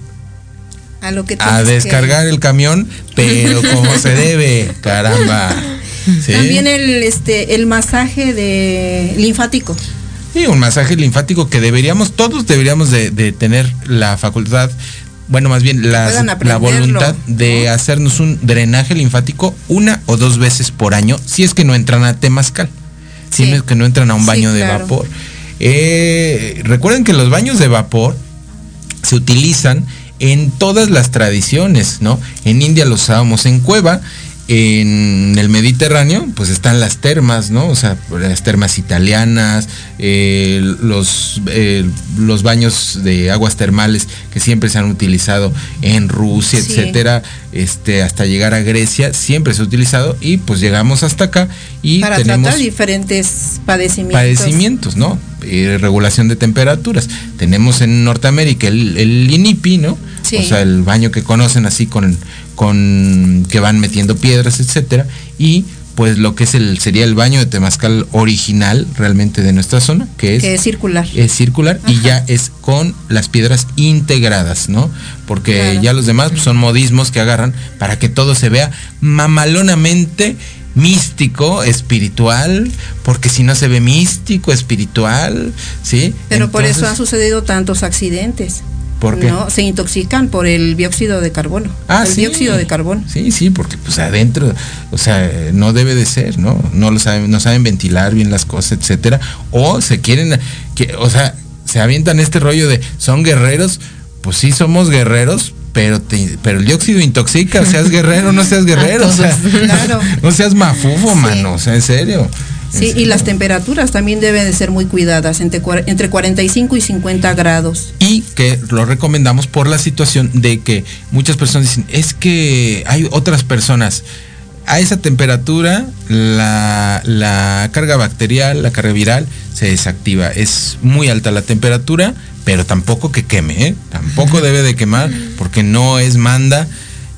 a, lo que a descargar el camión, pero como se debe, caramba. También el este el masaje de linfático. Sí, un masaje linfático que deberíamos, todos deberíamos de, tener la facultad, bueno, más bien la voluntad de hacernos un drenaje linfático una o dos veces por año, si es que no entran a temazcal, si es que no entran a un baño de vapor. Eh, recuerden que los baños de vapor se utilizan en todas las tradiciones, ¿no? En India los usábamos en cueva, en el Mediterráneo, pues están las termas, ¿no? O sea, las termas italianas, eh, los, eh, los baños de aguas termales que siempre se han utilizado en Rusia, etcétera, este, hasta llegar a Grecia, siempre se ha utilizado y pues llegamos hasta acá y Para tenemos tratar diferentes padecimientos. Padecimientos, ¿no? Eh, regulación de temperaturas. Tenemos en Norteamérica el, el INIPI, ¿no? O sea, el baño que conocen así con, con que van metiendo piedras, etcétera, y pues lo que es el sería el baño de temazcal original realmente de nuestra zona, que es, Que es circular. es circular y ya es con las piedras integradas, ¿no? Porque Claro. ya los demás pues, son modismos que agarran para que todo se vea mamalonamente místico, espiritual, porque si no se ve místico, espiritual, ¿sí? Pero por eso han sucedido tantos accidentes. ¿Por qué? ¿no? Se intoxican por el dióxido de carbono. Ah, el sí. dióxido de carbono. Sí, sí, porque pues adentro, o sea, no debe de ser, ¿no? No lo saben, no saben ventilar bien las cosas, etcétera. O se quieren, que, o sea, se avientan este rollo de son guerreros, pues sí somos guerreros, pero te- pero el dióxido intoxica, seas guerrero, no seas guerrero, o sea, Claro. no seas mafufo, mano, o sea, en serio. Sí, y las temperaturas también deben de ser muy cuidadas, entre, entre 45 y 50 grados. y que lo recomendamos por la situación de que muchas personas dicen, es que hay otras personas. A esa temperatura la, la carga bacterial, la carga viral se desactiva. Es muy alta la temperatura, pero tampoco que queme, ¿eh? Tampoco debe de quemar porque no es manda.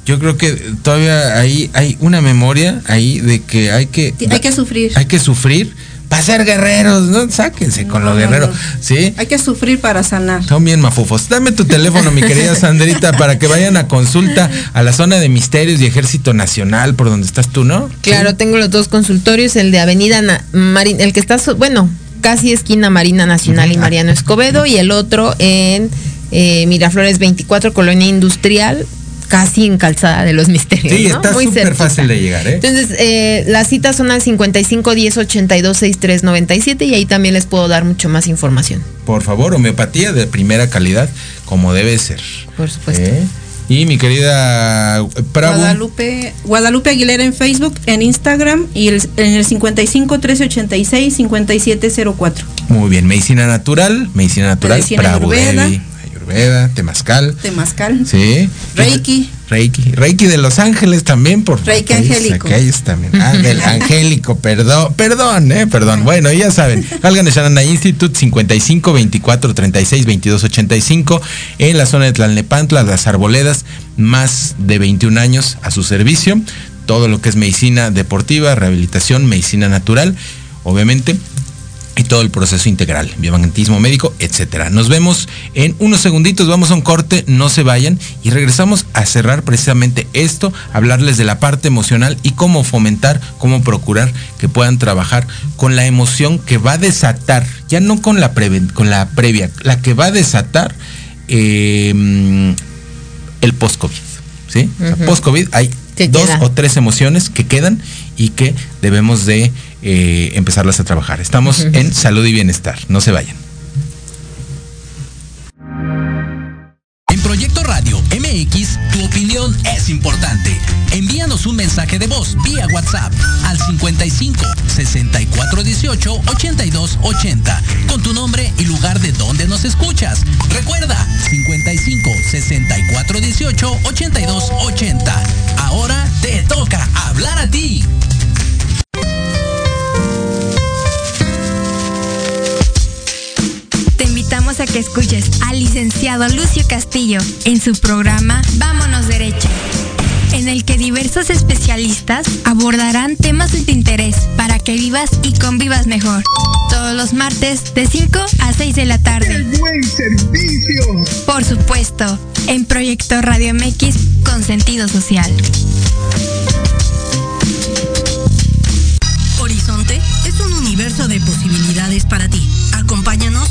Yo creo que todavía ahí hay una memoria ahí de que hay que... Hay que sufrir. Hay que sufrir para ser guerreros, ¿no? Sáquense con No, los no, guerreros, no. ¿sí? Hay que sufrir para sanar. Son bien mafufos. Dame tu teléfono, mi querida Sandrita, para que vayan a consulta a la zona de misterios y Ejército Nacional, por donde estás tú, ¿no? Claro, tengo los dos consultorios, el de Avenida Na- el que está, bueno, casi esquina Marina Nacional y Mariano Escobedo, y el otro en eh, Miraflores 24, Colonia Industrial, casi en Calzada de los Misterios. Sí, ¿no? está Muy súper fácil de llegar, ¿eh? Entonces, eh, las citas son al 55 10 82 63 97 y ahí también les puedo dar mucho más información. Por favor, homeopatía de primera calidad, como debe ser. Por supuesto. ¿Eh? Y mi querida Prabu, Guadalupe, Guadalupe Aguilera en Facebook, en Instagram y el- en el 55 1386 5704. muy bien, medicina natural, medicina natural, Medicina Prabu ayurveda. Temazcal, Temazcal. sí. Reiki. Reiki, Reiki de Los Ángeles también, por Reiki aquellos- angélico. aquellos también. Ah, del angélico, perdón, perdón, eh, perdón. Bueno, ya saben, Halgan de Shanana Institute 55 24 36 22 85 en la zona de Tlalnepantla, las arboledas, más de 21 años a su servicio. Todo lo que es medicina deportiva, rehabilitación, medicina natural, obviamente y todo el proceso integral, biomagnetismo médico, etcétera. Nos vemos en unos segunditos, vamos a un corte, no se vayan y regresamos a cerrar precisamente esto, hablarles de la parte emocional y cómo fomentar, cómo procurar que puedan trabajar con la emoción que va a desatar, ya no con la, preven- con la previa, la que va a desatar eh, el post-COVID. ¿sí? O sea, Ujú. Post-COVID hay dos queda. o tres emociones que quedan y que debemos de eh, empezarlas a trabajar. Estamos en salud y bienestar. No se vayan. En Proyecto Radio MX, tu opinión es importante. Envíanos un mensaje de voz vía WhatsApp al 55 64 18 82 80 con tu nombre y lugar de donde nos escuchas. Recuerda 55 64 18 82 80. Ahora te toca hablar a ti. Invitamos a que escuches al licenciado Lucio Castillo en su programa Vámonos Derecho, en el que diversos especialistas abordarán temas de tu interés para que vivas y convivas mejor. Todos los martes de 5 a 6 de la tarde. buen servicio! Por supuesto, en Proyecto Radio MX con sentido social. Horizonte es un universo de posibilidades para ti. Acompáñanos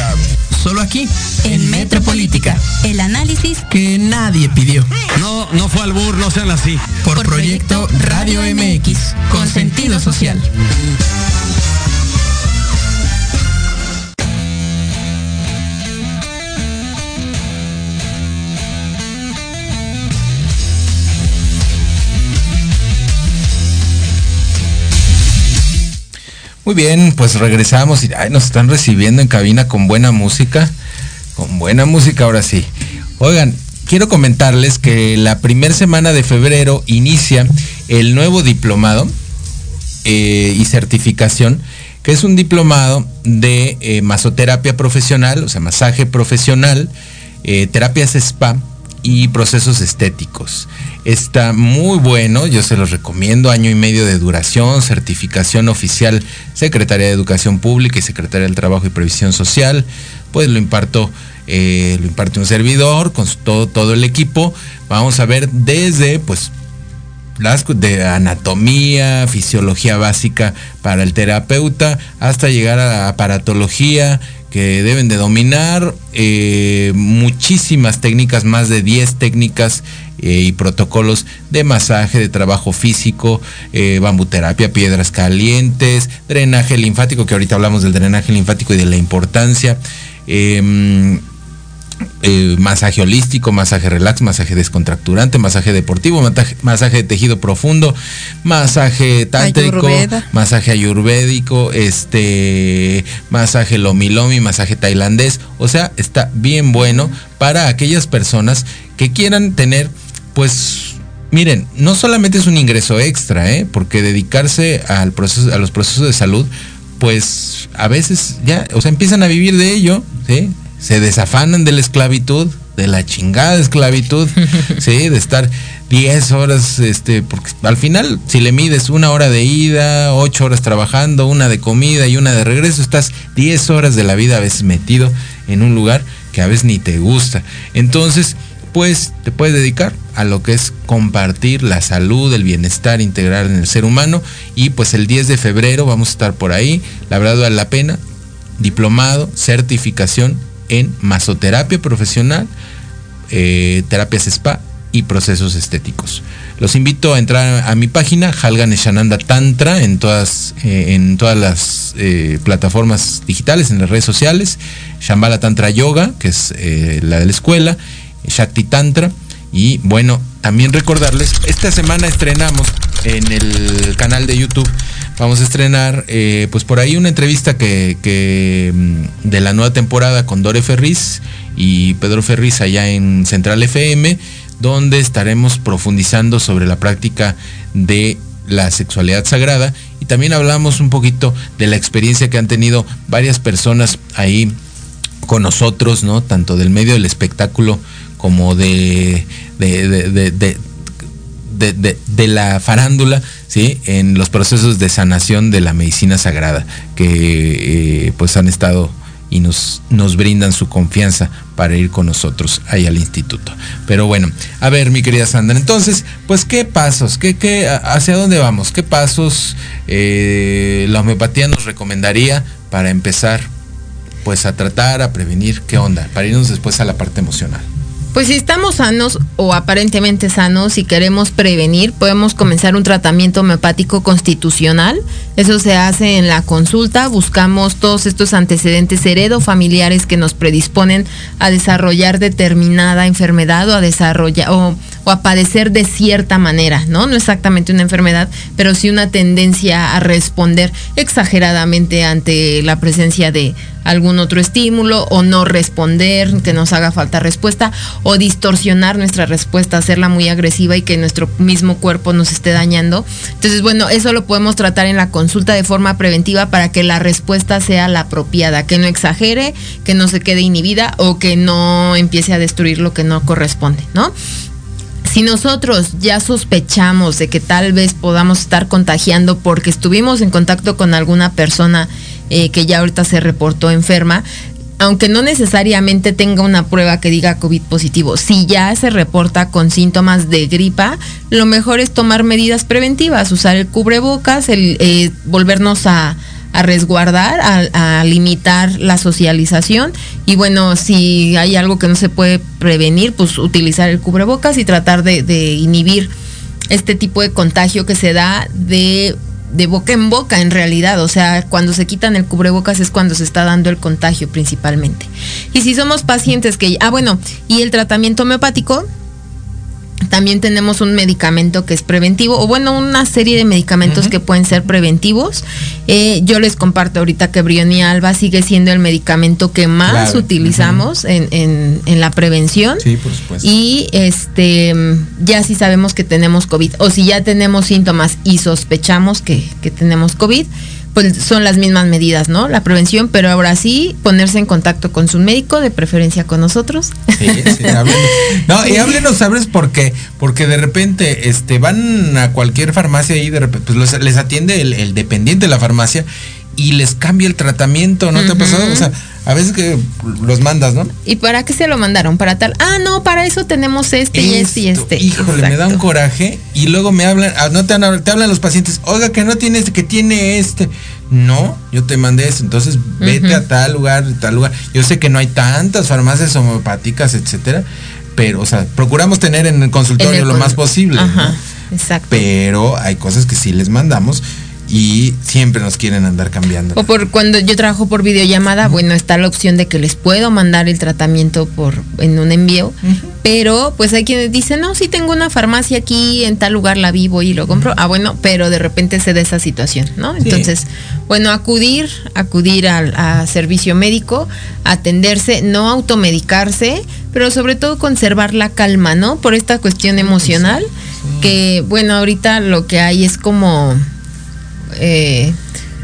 Solo aquí, En Metropolítica, el análisis que nadie pidió. No, no fue al bur, no sean así. Por, Por proyecto proyecto Radio Radio MX, MX, con sentido social. Muy bien, pues regresamos y ay, nos están recibiendo en cabina con buena música. Con buena música ahora sí. Oigan, quiero comentarles que la primera semana de febrero inicia el nuevo diplomado eh, y certificación, que es un diplomado de eh, masoterapia profesional, o sea, masaje profesional, eh, terapias spa y procesos estéticos. Está muy bueno, yo se los recomiendo, año y medio de duración, certificación oficial Secretaría de Educación Pública y Secretaría del Trabajo y Previsión Social, pues lo imparto, eh, lo imparte un servidor con todo, todo el equipo. Vamos a ver desde pues las de anatomía, fisiología básica para el terapeuta, hasta llegar a la aparatología que deben de dominar, eh, muchísimas técnicas, más de 10 técnicas eh, y protocolos de masaje, de trabajo físico, eh, bambuterapia, piedras calientes, drenaje linfático, que ahorita hablamos del drenaje linfático y de la importancia. Eh, masaje holístico, masaje relax, masaje descontracturante, masaje deportivo, masaje, masaje de tejido profundo, masaje tántrico, Ayurveda. masaje ayurvédico, este, masaje lomi lomi, masaje tailandés, o sea, está bien bueno para aquellas personas que quieran tener, pues, miren, no solamente es un ingreso extra, ¿eh? porque dedicarse al proceso, a los procesos de salud, pues a veces ya, o sea, empiezan a vivir de ello, ¿sí? Se desafanan de la esclavitud, de la chingada esclavitud, ¿sí? De estar 10 horas, este, porque al final, si le mides una hora de ida, 8 horas trabajando, una de comida y una de regreso, estás 10 horas de la vida a veces metido en un lugar que a veces ni te gusta. Entonces, pues te puedes dedicar a lo que es compartir la salud, el bienestar integral en el ser humano. Y pues el 10 de febrero vamos a estar por ahí. La verdad vale la pena. Diplomado, certificación en masoterapia profesional, eh, terapias spa y procesos estéticos. Los invito a entrar a mi página, Halgan Shananda Tantra, en todas, eh, en todas las eh, plataformas digitales, en las redes sociales. Shambhala Tantra Yoga, que es la de la escuela. Shakti Tantra. Y bueno, también recordarles, esta semana estrenamos en el canal de YouTube, vamos a estrenar eh, pues por ahí una entrevista que, mm, de la nueva temporada con Dore Ferriz y Pedro Ferriz allá en Central FM, donde estaremos profundizando sobre la práctica de la sexualidad sagrada y también hablamos un poquito de la experiencia que han tenido varias personas ahí con nosotros, ¿no? Tanto del medio del espectáculo como de, de- de- la farándula, ¿sí? En los procesos de sanación de la medicina sagrada, que eh, pues han estado y nos, nos brindan su confianza para ir con nosotros ahí al instituto. Pero bueno, a ver, mi querida Sandra, entonces, pues, ¿qué pasos? ¿Qué, qué, ¿Hacia dónde vamos? ¿Qué pasos eh, la homeopatía nos recomendaría para empezar pues a tratar, a prevenir, qué onda, para irnos después a la parte emocional. Pues si estamos sanos o aparentemente sanos y queremos prevenir, podemos comenzar un tratamiento homeopático constitucional. Eso se hace en la consulta. Buscamos todos estos antecedentes heredofamiliares que nos predisponen a desarrollar determinada enfermedad o a desarrollar o, o a padecer de cierta manera, ¿no? No exactamente una enfermedad, pero sí una tendencia a responder exageradamente ante la presencia de algún otro estímulo o no responder, que nos haga falta respuesta o distorsionar nuestra respuesta, hacerla muy agresiva y que nuestro mismo cuerpo nos esté dañando. Entonces, bueno, eso lo podemos tratar en la consulta de forma preventiva para que la respuesta sea la apropiada, que no exagere, que no se quede inhibida o que no empiece a destruir lo que no corresponde, ¿no? si nosotros ya sospechamos de que tal vez podamos estar contagiando porque estuvimos en contacto con alguna persona eh, que ya ahorita se reportó enferma, aunque no necesariamente tenga una prueba que diga COVID positivo, si ya se reporta con síntomas de gripa, lo mejor es tomar medidas preventivas, usar el cubrebocas, eh, volvernos a, resguardar, a, limitar la socialización. Y bueno, si hay algo que no se puede prevenir, pues utilizar el cubrebocas y tratar de inhibir este tipo de contagio que se da de, de, boca en boca en realidad, o sea, cuando se quitan el cubrebocas es cuando se está dando el contagio principalmente. Y si somos pacientes que, ah bueno, y el tratamiento homeopático, también tenemos un medicamento que es preventivo, o bueno, una serie de medicamentos uh -huh. que pueden ser preventivos. Eh, yo les comparto ahorita que Brionia Alba sigue siendo el medicamento que más claro. utilizamos uh -huh. en, en, en, la prevención. Sí, por supuesto. Y este ya si sabemos que tenemos COVID, o si ya tenemos síntomas y sospechamos que, que tenemos COVID, pues son las mismas medidas, ¿no? La prevención, pero ahora sí ponerse en contacto con su médico, de preferencia con nosotros. Sí, sí, háblenos. No, y háblenos, ¿sabes por qué? Porque de repente este, van a cualquier farmacia y de repente pues les, les atiende el, el, dependiente de la farmacia y les cambia el tratamiento, ¿no uh -huh. te ha pasado? O sea, a veces que los mandas, ¿no? ¿Y para qué se lo mandaron? Para tal. Ah, no, para eso tenemos este Esto, y este y este. Híjole, Exacto. me da un coraje. Y luego me hablan, ah, no te, hablan, te hablan los pacientes, oiga, que no tiene este, que tiene este. No, yo te mandé eso. Entonces, vete uh -huh. a tal lugar, tal lugar. Yo sé que no hay tantas farmacias homeopáticas, etcétera. Pero, o sea, procuramos tener en el consultorio en el lo más posible. Ajá, ¿no? Exacto. Pero hay cosas que sí les mandamos y siempre nos quieren andar cambiando. O por cuando yo trabajo por videollamada, bueno, está la opción de que les puedo mandar el tratamiento por en un envío, uh -huh. pero pues hay quienes dicen, "No, sí tengo una farmacia aquí en tal lugar la vivo y lo compro." Uh -huh. Ah, bueno, pero de repente se da esa situación, ¿no? Entonces, bueno, acudir, acudir al a servicio médico, atenderse, no automedicarse, pero sobre todo conservar la calma, ¿no? Por esta cuestión emocional, sí. que bueno, ahorita lo que hay es como eh,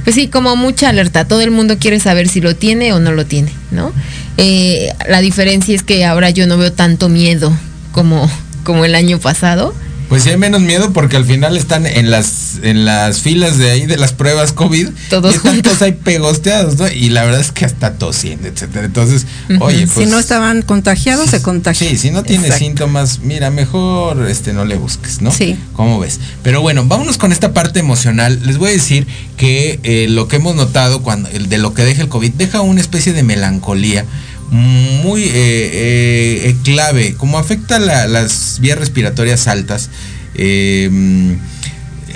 pues sí, como mucha alerta. Todo el mundo quiere saber si lo tiene o no lo tiene, ¿no? Eh, la diferencia es que ahora yo no veo tanto miedo como, como el año pasado. Pues sí hay menos miedo porque al final están en las en las filas de ahí de las pruebas COVID. Todos y juntos hay pegosteados, ¿no? Y la verdad es que hasta tosiendo, etcétera. Entonces, uh -huh. oye, pues. Si no estaban contagiados, se contagian. Sí, si no tiene Exacto. síntomas, mira, mejor este no le busques, ¿no? Sí. ¿Cómo ves? Pero bueno, vámonos con esta parte emocional. Les voy a decir que eh, lo que hemos notado cuando el de lo que deja el COVID deja una especie de melancolía muy eh, eh, clave, como afecta la, las vías respiratorias altas, eh,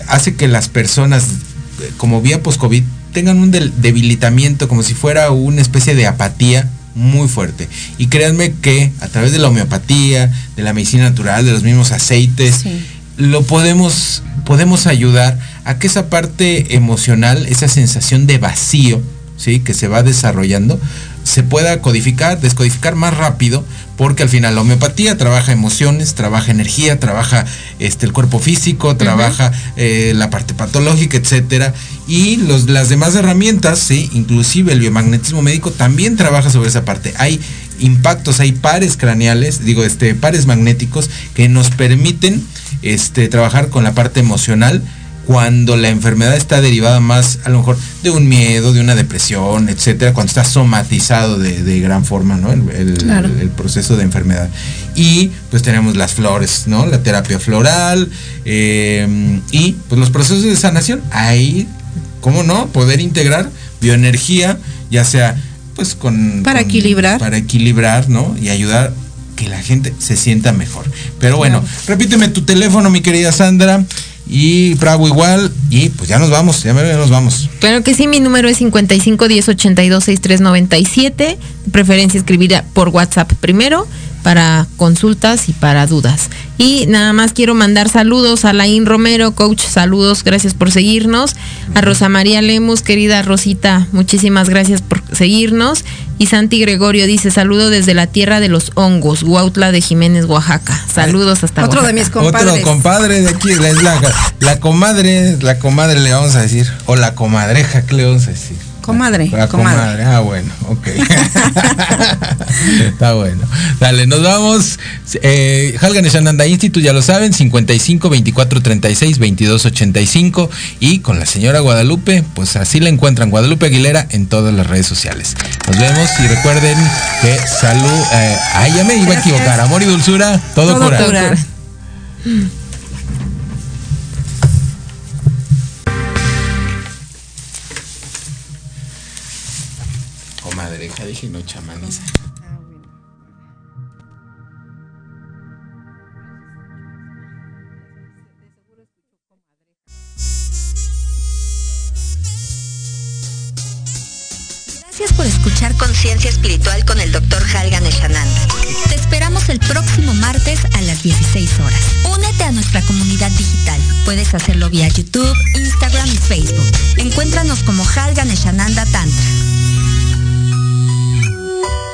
hace que las personas como vía post-COVID tengan un debilitamiento, como si fuera una especie de apatía muy fuerte. Y créanme que a través de la homeopatía, de la medicina natural, de los mismos aceites, sí. lo podemos, podemos ayudar a que esa parte emocional, esa sensación de vacío, ¿sí? que se va desarrollando, se pueda codificar, descodificar más rápido, porque al final la homeopatía trabaja emociones, trabaja energía, trabaja este el cuerpo físico, trabaja uh -huh. eh, la parte patológica, etcétera, y los, las demás herramientas, sí, inclusive el biomagnetismo médico también trabaja sobre esa parte. Hay impactos, hay pares craneales, digo, este, pares magnéticos que nos permiten este, trabajar con la parte emocional cuando la enfermedad está derivada más a lo mejor de un miedo, de una depresión, etcétera, cuando está somatizado de, de gran forma, ¿no? El, el, claro. el, proceso de enfermedad. Y pues tenemos las flores, ¿no? La terapia floral eh, y pues los procesos de sanación. Ahí, ¿cómo no? Poder integrar bioenergía, ya sea pues con... Para con, equilibrar. Para equilibrar, ¿no? Y ayudar que la gente se sienta mejor. Pero bueno, claro. repíteme tu teléfono, mi querida Sandra. Y Bravo igual. Y pues ya nos vamos, ya nos vamos. Claro que sí, mi número es 55 10 82 63 97. De preferencia escribir por WhatsApp primero. Para consultas y para dudas. Y nada más quiero mandar saludos a Laín Romero, coach, saludos, gracias por seguirnos. A Rosa María Lemus, querida Rosita, muchísimas gracias por seguirnos. Y Santi Gregorio dice, saludo desde la tierra de los hongos, Huautla de Jiménez, Oaxaca. Saludos hasta Otro de mis compadres. Otro compadre de aquí, es la, la comadre, la comadre le vamos a decir, o la comadreja, ¿qué le vamos a decir? Comadre, La comadre. comadre, ah, bueno, ok. Está bueno. Dale, nos vamos. Eh, Halgan Shananda Institute, ya lo saben, 55 24 36 22 85. Y con la señora Guadalupe, pues así la encuentran, Guadalupe Aguilera, en todas las redes sociales. Nos vemos y recuerden que salud. Eh, ay, ya me iba a equivocar. Amor y dulzura, todo, Todo cura. cura. Dije no chamaniza. Gracias por escuchar Conciencia Espiritual con el Dr. Halgan Eshananda. Te esperamos el próximo martes a las 16 horas. Únete a nuestra comunidad digital. Puedes hacerlo vía YouTube, Instagram y Facebook. Encuéntranos como Halgan Eshananda Tantra. Bye.